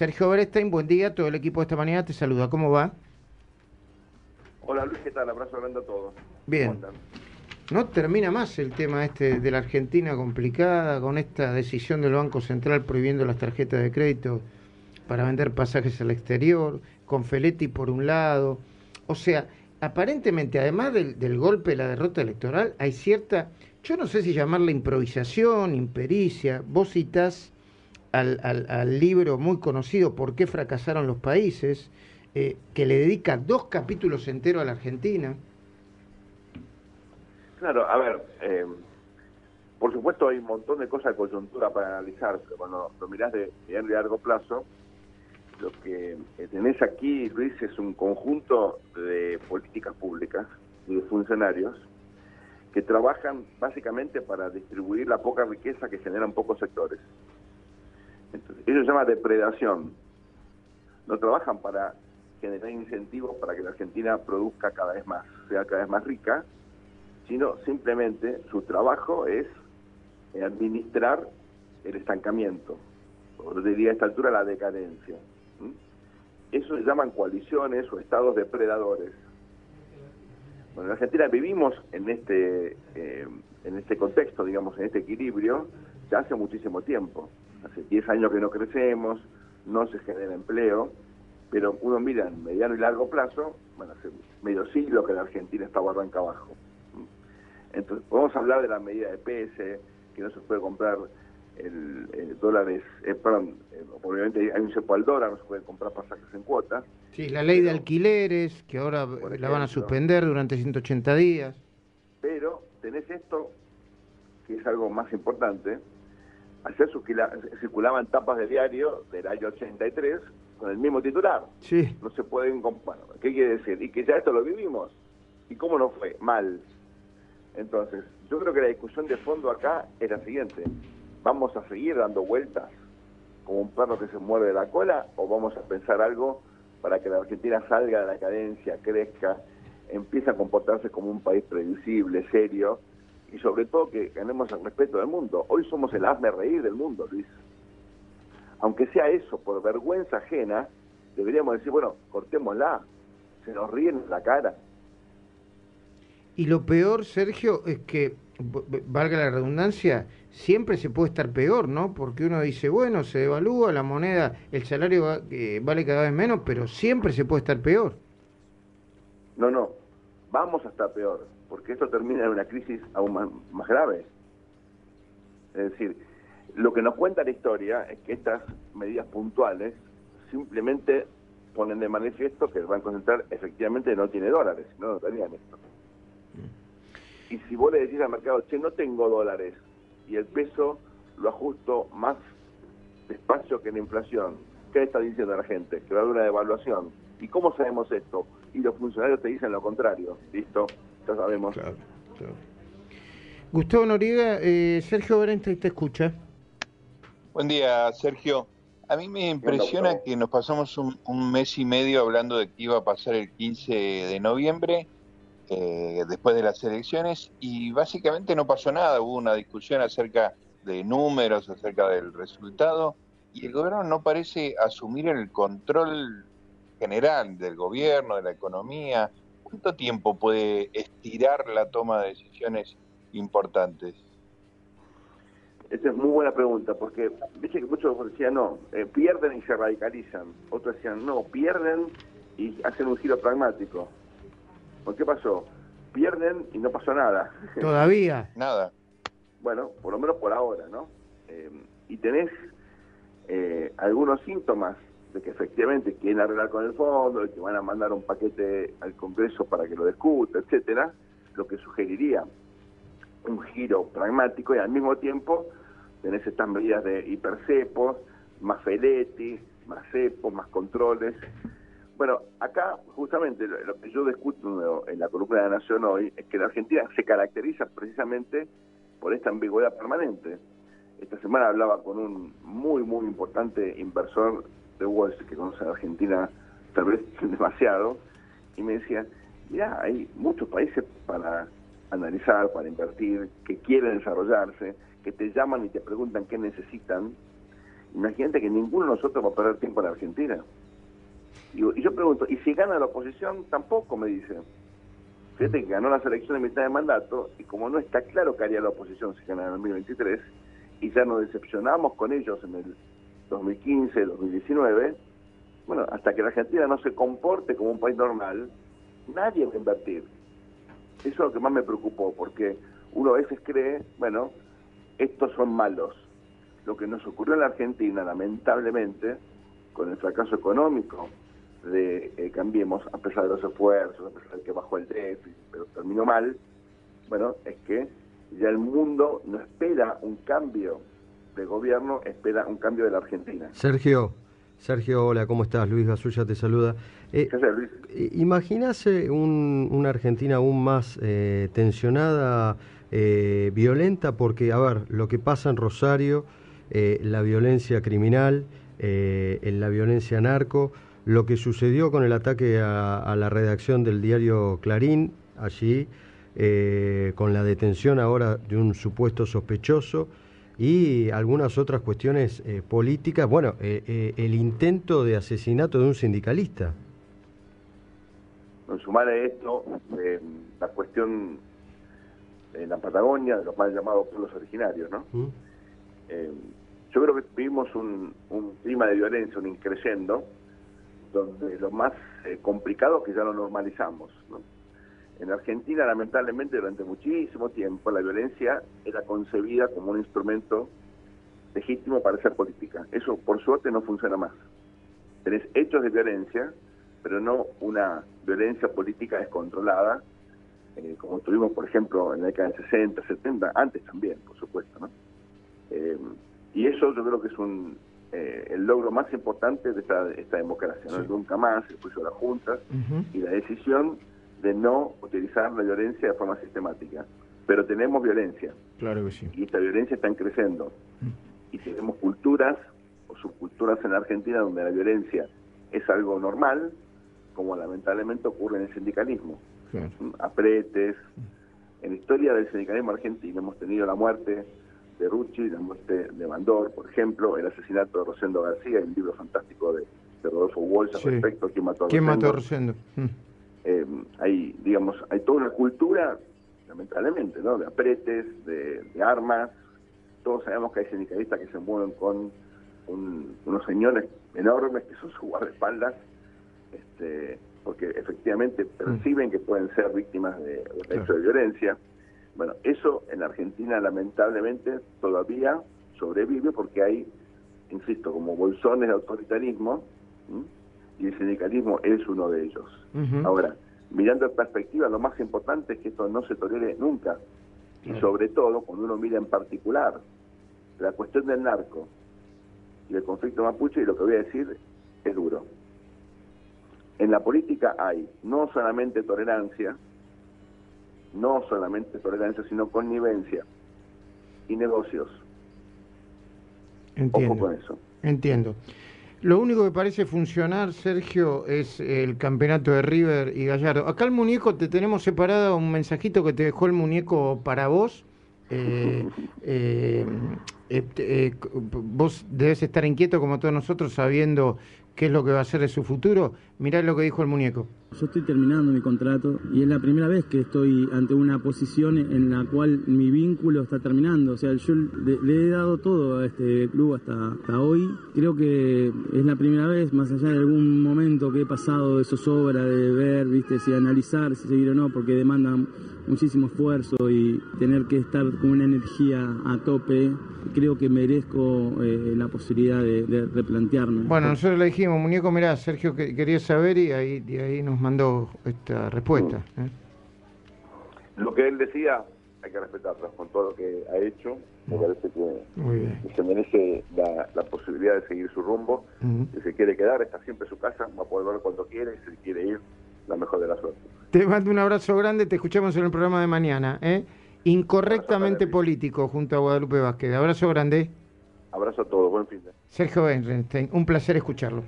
Sergio Berestein, buen día. Todo el equipo de esta mañana te saluda. ¿Cómo va? Hola Luis, ¿qué tal? Abrazo grande a todos. Bien. No termina más el tema este de la Argentina complicada con esta decisión del Banco Central prohibiendo las tarjetas de crédito para vender pasajes al exterior, con Feletti por un lado. O sea, aparentemente, además del, del golpe de la derrota electoral, hay cierta, yo no sé si llamarla improvisación, impericia. Vos citás al, al, al libro muy conocido ¿Por qué fracasaron los países? eh, que le dedica dos capítulos enteros a la Argentina. Claro, a ver, eh, por supuesto hay un montón de cosas de coyuntura para analizar, pero cuando lo mirás de y largo plazo, lo que tenés aquí, Luis, es un conjunto de políticas públicas y de funcionarios que trabajan básicamente para distribuir la poca riqueza que generan pocos sectores. Entonces, eso se llama depredación. No trabajan para generar incentivos para que la Argentina produzca cada vez más, sea cada vez más rica, sino simplemente su trabajo es eh, administrar el estancamiento, o diría a esta altura la decadencia. Eso se llaman coaliciones o estados depredadores. Bueno, en Argentina vivimos en este, eh, en este contexto, digamos, en este equilibrio, ya hace muchísimo tiempo. Hace 10 años que no crecemos, no se genera empleo, pero uno mira en mediano y largo plazo, bueno, hace medio siglo que la Argentina está arranca abajo. Entonces, podemos hablar de la medida de PS, que no se puede comprar el, el dólares, eh, perdón, eh, obviamente hay un cepo al dólar, no se puede comprar pasajes en cuotas. Sí, la ley de alquileres, que ahora la van a suspender durante 180 días. Pero tenés esto, que es algo más importante, ayer circula- circulaban tapas de diario del año 83 con el mismo titular. Sí, No se pueden comparar. ¿Qué quiere decir? Y que ya esto lo vivimos. ¿Y cómo no fue? Mal. Entonces, yo creo que la discusión de fondo acá es la siguiente. ¿Vamos a seguir dando vueltas como un perro que se muerde la cola o vamos a pensar algo para que la Argentina salga de la cadencia, crezca, empiece a comportarse como un país previsible, serio y sobre todo que ganemos el respeto del mundo? Hoy somos el hazme reír del mundo, Luis. Aunque sea eso, por vergüenza ajena, deberíamos decir, bueno, cortémosla, se nos ríen en la cara. y lo peor, Sergio, es que, valga la redundancia, siempre se puede estar peor, ¿no? Porque uno dice, bueno, se devalúa la moneda, el salario va- eh, vale cada vez menos, pero siempre se puede estar peor. No, no, vamos a estar peor, porque esto termina en una crisis aún más, grave. Es decir, lo que nos cuenta la historia es que estas medidas puntuales simplemente ponen de manifiesto que el Banco Central efectivamente no tiene dólares, no, no tenían esto. Y si vos le decís al mercado, che, no tengo dólares, y el peso lo ajusto más despacio que la inflación, ¿qué está diciendo la gente? Que va a haber una devaluación. ¿Y cómo sabemos esto? Y los funcionarios te dicen lo contrario. ¿Listo? Sabemos. Gustavo Noriega, eh, Sergio Berente te escucha. Buen día, Sergio. A mí me impresiona que nos pasamos un, un mes y medio hablando de que iba a pasar el 15 de noviembre, eh, después de las elecciones, y básicamente no pasó nada. Hubo una discusión acerca de números, acerca del resultado, y el gobierno no parece asumir el control general del gobierno, de la economía. ¿Cuánto tiempo puede estirar la toma de decisiones importantes? Esa es muy buena pregunta, porque viste que muchos decían, no, eh, pierden y se radicalizan. Otros decían, no, pierden y hacen un giro pragmático. ¿Por qué pasó? Pierden y no pasó nada. Todavía. Nada. bueno, por lo menos por ahora, ¿no? Eh, y tenés eh, algunos síntomas de que efectivamente quieren arreglar con el fondo, de que van a mandar un paquete al Congreso para que lo discuta, etcétera, lo que sugeriría un giro pragmático y al mismo tiempo tenés estas medidas de hipercepos, más feletis, más cepos, más controles. Bueno, acá justamente lo, que yo discuto en la columna de la Nación hoy es que la Argentina se caracteriza precisamente por esta ambigüedad permanente. Esta semana hablaba con un muy, muy importante inversor de Street que conoce a Argentina tal vez demasiado, y me decía, mira, hay muchos países para analizar, para invertir, que quieren desarrollarse, que te llaman y te preguntan qué necesitan, imagínate que ninguno de nosotros va a perder tiempo en Argentina. Y, yo pregunto, ¿y si gana la oposición? Tampoco, me dicen. Fíjate que ganó la selección de mitad de mandato y como no está claro que haría la oposición si gana en el 2023, y ya nos decepcionamos con ellos en el 2015, 2019, bueno, hasta que la Argentina no se comporte como un país normal, nadie va a invertir. Eso es lo que más me preocupó, porque uno a veces cree, bueno, estos son malos. Lo que nos ocurrió en la Argentina, lamentablemente, con el fracaso económico de eh, Cambiemos, a pesar de los esfuerzos, a pesar de que bajó el déficit, pero terminó mal, bueno, es que ya el mundo no espera un cambio de gobierno, espera un cambio de la Argentina. Sergio, Sergio, hola, ¿cómo estás? Luis Gasulla te saluda. Eh, ¿Qué haces, Luis? Eh, Imaginase un, una Argentina aún más eh, tensionada, eh, violenta, porque, a ver, lo que pasa en Rosario, la violencia criminal, en la violencia narco, lo que sucedió con el ataque a, a la redacción del diario Clarín, allí, con la detención ahora de un supuesto sospechoso y algunas otras cuestiones eh, políticas. Bueno, eh, eh, el intento de asesinato de un sindicalista. En sumar a esto, eh, la cuestión en la Patagonia, de los mal llamados pueblos originarios, ¿no? ¿Mm? Eh, yo creo que vivimos un, un clima de violencia, un increyendo, donde lo más eh, complicado es que ya lo normalizamos. ¿no? En Argentina, lamentablemente, durante muchísimo tiempo, la violencia era concebida como un instrumento legítimo para hacer política. Eso, por suerte, no funciona más. Tenés hechos de violencia, pero no una violencia política descontrolada, eh, como tuvimos, por ejemplo, en la década del 60, 70, antes también, por supuesto. ¿no? Eh, y eso yo creo que es un eh, el logro más importante de esta, esta democracia, ¿no? Sí. nunca más, el juicio de las juntas y la decisión de no utilizar la violencia de forma sistemática. Pero tenemos violencia Claro que sí. y esta violencia está creciendo. Y tenemos culturas o subculturas en la Argentina donde la violencia es algo normal, como lamentablemente ocurre en el sindicalismo. Claro. Apretes. En la historia del sindicalismo argentino hemos tenido la muerte de Rucci, la muerte de Bandor, por ejemplo, el asesinato de Rosendo García, el libro fantástico de, de Rodolfo Walsh al Sí. respecto, ¿Quién mató a ¿Quién mató a Rosendo? Rosendo? Mm. Eh, hay, digamos, hay toda una cultura, lamentablemente, ¿no? De apretes, de, de armas. Todos sabemos que hay sindicalistas que se mueven con un- unos señores enormes que son sus guardaespaldas, este, porque efectivamente perciben que pueden ser víctimas de, de hecho de violencia. Bueno, eso en la Argentina lamentablemente todavía sobrevive porque hay, insisto, como bolsones de autoritarismo. Y el sindicalismo es uno de ellos. Ahora, mirando en perspectiva, lo más importante es que esto no se tolere nunca. Y sobre todo, cuando uno mira en particular la cuestión del narco y el conflicto mapuche, y lo que voy a decir es duro. En la política hay no solamente tolerancia, no solamente tolerancia, sino connivencia y negocios. Ojo Entiendo. con eso. Entiendo. Lo único que parece funcionar, Sergio, es el campeonato de River y Gallardo. Acá el muñeco te tenemos separado un mensajito que te dejó el muñeco para vos. Eh, eh, eh, eh, vos debes estar inquieto como todos nosotros sabiendo qué es lo que va a ser de su futuro. Mirá lo que dijo el muñeco. Yo estoy terminando mi contrato y es la primera vez que estoy ante una posición en la cual mi vínculo está terminando. O sea, yo le, le he dado todo a este club hasta, hasta hoy. Creo que es la primera vez, más allá de algún momento que he pasado de zozobra, de ver, viste, si analizar, si seguir o no, porque demanda muchísimo esfuerzo y tener que estar con una energía a tope. Creo que merezco eh, la posibilidad de, de replantearme. Bueno, nosotros le dijimos, muñeco, mirá, Sergio que, quería saber y ahí, y ahí nos mandó esta respuesta. ¿eh? Lo que él decía, hay que respetarlo con todo lo que ha hecho. Me parece que se merece la, la posibilidad de seguir su rumbo. Ujú. Si se quiere quedar, está siempre en su casa, va a poder ver cuando quiere, y si quiere ir, la mejor de la suerte. Te mando un abrazo grande, te escuchamos en el programa de mañana. ¿eh? Incorrectamente político junto a Guadalupe Vázquez. Abrazo grande. Abrazo a todos, buen fin de Sergio Bernstein, un placer escucharlo.